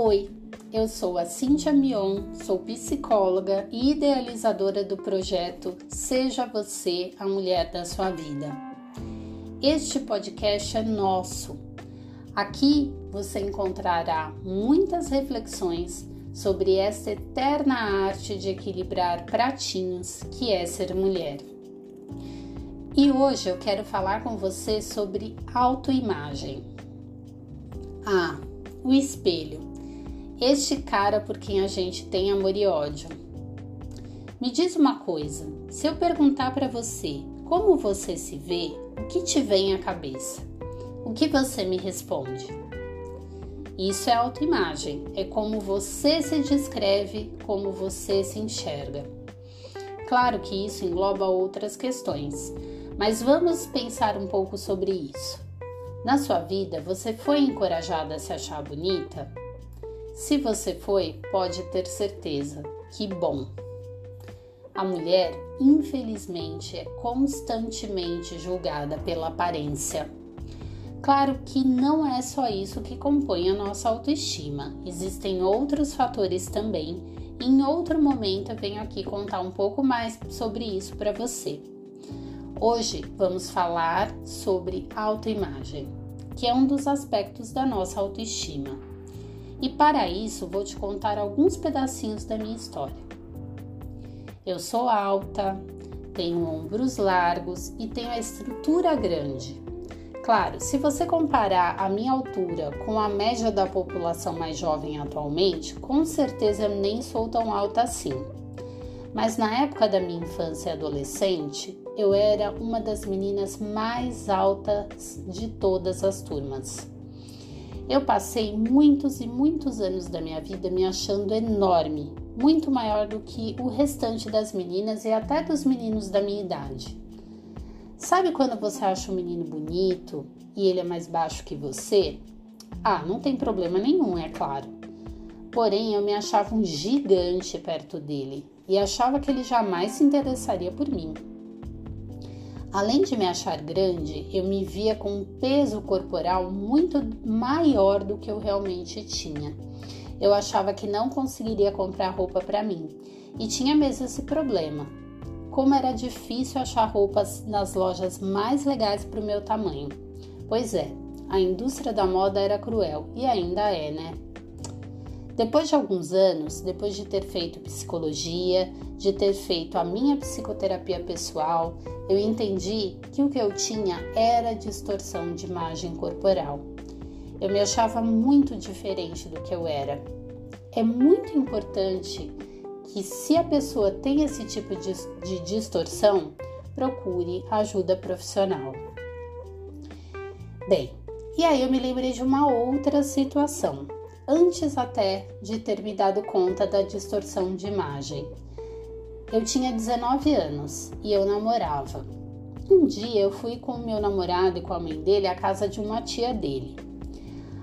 Oi, eu sou a Cintia Mion, sou psicóloga e idealizadora do projeto Seja Você a Mulher da Sua Vida. Este podcast é nosso. Aqui você encontrará muitas reflexões sobre essa eterna arte de equilibrar pratinhos que é ser mulher. E hoje eu quero falar com você sobre autoimagem. Ah, o espelho. Este cara por quem a gente tem amor e ódio. Me diz uma coisa: se eu perguntar para você como você se vê, o que te vem à cabeça? O que você me responde? Isso é autoimagem, é como você se descreve, como você se enxerga. Claro que isso engloba outras questões, mas vamos pensar um pouco sobre isso. Na sua vida, você foi encorajada a se achar bonita? Se você foi, pode ter certeza. Que bom! A mulher, infelizmente, é constantemente julgada pela aparência. Claro que não é só isso que compõe a nossa autoestima, existem outros fatores também. Em outro momento eu venho aqui contar um pouco mais sobre isso para você. Hoje vamos falar sobre autoimagem, que é um dos aspectos da nossa autoestima. E para isso vou te contar alguns pedacinhos da minha história. Eu sou alta, tenho ombros largos e tenho a estrutura grande. Claro, se você comparar a minha altura com a média da população mais jovem atualmente, com certeza eu nem sou tão alta assim. Mas na época da minha infância e adolescente, eu era uma das meninas mais altas de todas as turmas. Eu passei muitos e muitos anos da minha vida me achando enorme, muito maior do que o restante das meninas e até dos meninos da minha idade. Sabe quando você acha um menino bonito e ele é mais baixo que você? Ah, não tem problema nenhum, é claro. Porém, eu me achava um gigante perto dele e achava que ele jamais se interessaria por mim. Além de me achar grande, eu me via com um peso corporal muito maior do que eu realmente tinha. Eu achava que não conseguiria comprar roupa para mim e tinha mesmo esse problema. Como era difícil achar roupas nas lojas mais legais para o meu tamanho. Pois é, a indústria da moda era cruel e ainda é, né? Depois de alguns anos, depois de ter feito psicologia, de ter feito a minha psicoterapia pessoal, eu entendi que o que eu tinha era distorção de imagem corporal. Eu me achava muito diferente do que eu era. É muito importante que, se a pessoa tem esse tipo de, de distorção, procure ajuda profissional. Bem, e aí eu me lembrei de uma outra situação antes até de ter me dado conta da distorção de imagem. Eu tinha 19 anos e eu namorava. Um dia eu fui com o meu namorado e com a mãe dele à casa de uma tia dele.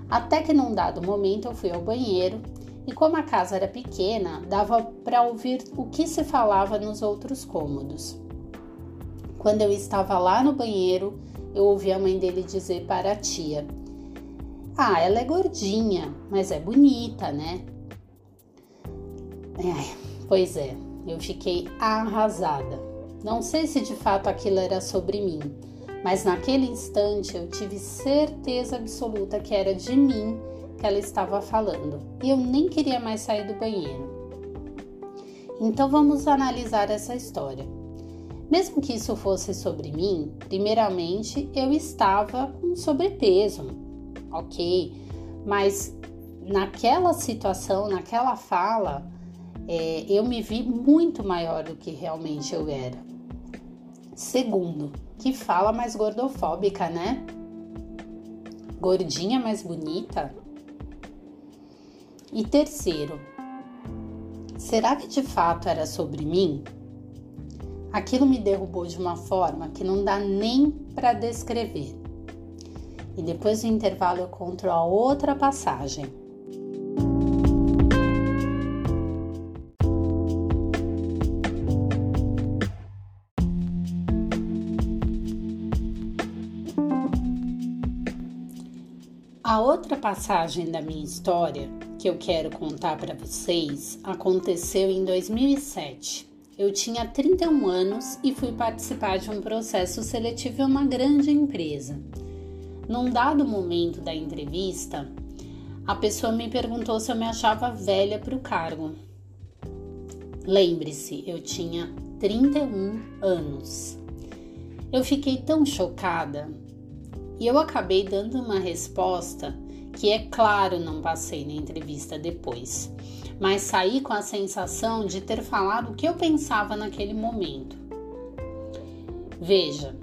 Até que num dado momento eu fui ao banheiro e como a casa era pequena, dava para ouvir o que se falava nos outros cômodos. Quando eu estava lá no banheiro, eu ouvi a mãe dele dizer para a tia: ah, ela é gordinha, mas é bonita, né? É, pois é, eu fiquei arrasada. Não sei se de fato aquilo era sobre mim, mas naquele instante eu tive certeza absoluta que era de mim que ela estava falando e eu nem queria mais sair do banheiro. Então vamos analisar essa história. Mesmo que isso fosse sobre mim, primeiramente eu estava com sobrepeso, ok, mas naquela situação, naquela fala, é, eu me vi muito maior do que realmente eu era. Segundo, que fala mais gordofóbica, né? Gordinha mais bonita. E terceiro, será que de fato era sobre mim? Aquilo me derrubou de uma forma que não dá nem para descrever e depois do intervalo eu conto a outra passagem. A outra passagem da minha história que eu quero contar para vocês aconteceu em 2007. Eu tinha 31 anos e fui participar de um processo seletivo em uma grande empresa. Num dado momento da entrevista, a pessoa me perguntou se eu me achava velha para o cargo. Lembre-se, eu tinha 31 anos. Eu fiquei tão chocada e eu acabei dando uma resposta que, é claro, não passei na entrevista depois, mas saí com a sensação de ter falado o que eu pensava naquele momento. Veja,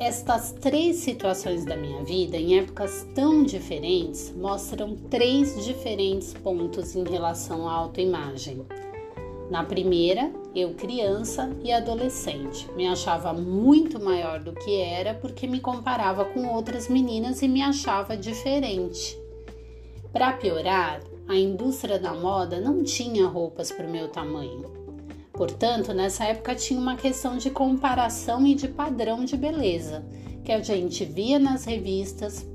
estas três situações da minha vida, em épocas tão diferentes, mostram três diferentes pontos em relação à autoimagem. Na primeira, eu criança e adolescente, me achava muito maior do que era porque me comparava com outras meninas e me achava diferente. Para piorar, a indústria da moda não tinha roupas para o meu tamanho. Portanto, nessa época tinha uma questão de comparação e de padrão de beleza que a gente via nas revistas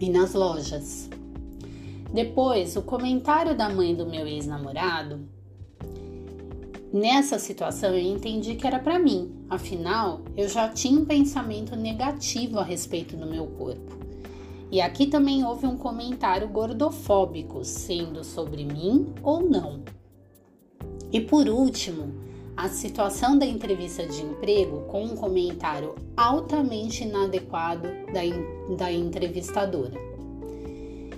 e nas lojas. Depois, o comentário da mãe do meu ex-namorado. Nessa situação eu entendi que era para mim, afinal eu já tinha um pensamento negativo a respeito do meu corpo. E aqui também houve um comentário gordofóbico, sendo sobre mim ou não. E por último, a situação da entrevista de emprego com um comentário altamente inadequado da, da entrevistadora.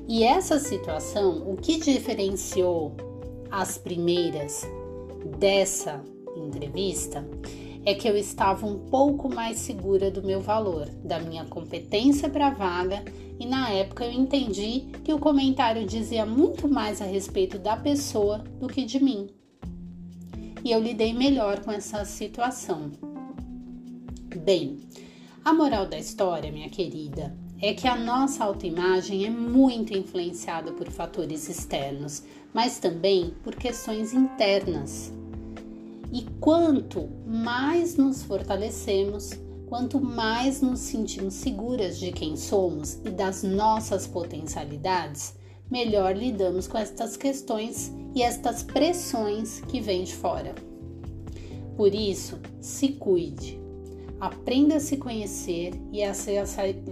E essa situação, o que diferenciou as primeiras dessa entrevista é que eu estava um pouco mais segura do meu valor, da minha competência para a vaga, e na época eu entendi que o comentário dizia muito mais a respeito da pessoa do que de mim e eu lidei melhor com essa situação. Bem, a moral da história, minha querida, é que a nossa autoimagem é muito influenciada por fatores externos, mas também por questões internas. E quanto mais nos fortalecemos, quanto mais nos sentimos seguras de quem somos e das nossas potencialidades, melhor lidamos com estas questões e estas pressões que vêm de fora. Por isso, se cuide, aprenda a se conhecer e a se,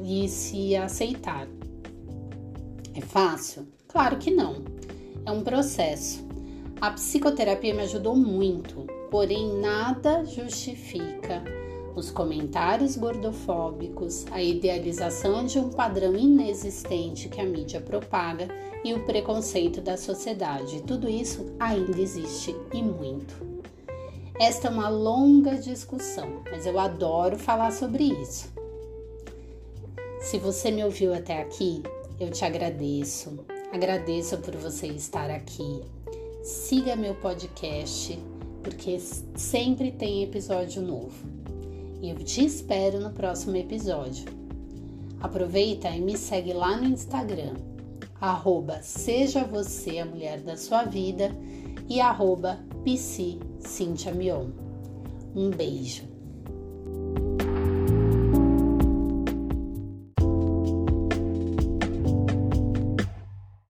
e se aceitar. É fácil? Claro que não. É um processo. A psicoterapia me ajudou muito, porém nada justifica os comentários gordofóbicos, a idealização de um padrão inexistente que a mídia propaga e o preconceito da sociedade. Tudo isso ainda existe e muito. Esta é uma longa discussão, mas eu adoro falar sobre isso. Se você me ouviu até aqui, eu te agradeço. Agradeço por você estar aqui. Siga meu podcast, porque sempre tem episódio novo. E eu te espero no próximo episódio. Aproveita e me segue lá no Instagram, arroba Seja Você a Mulher da Sua Vida e arroba PC Cintia Mion. Um beijo.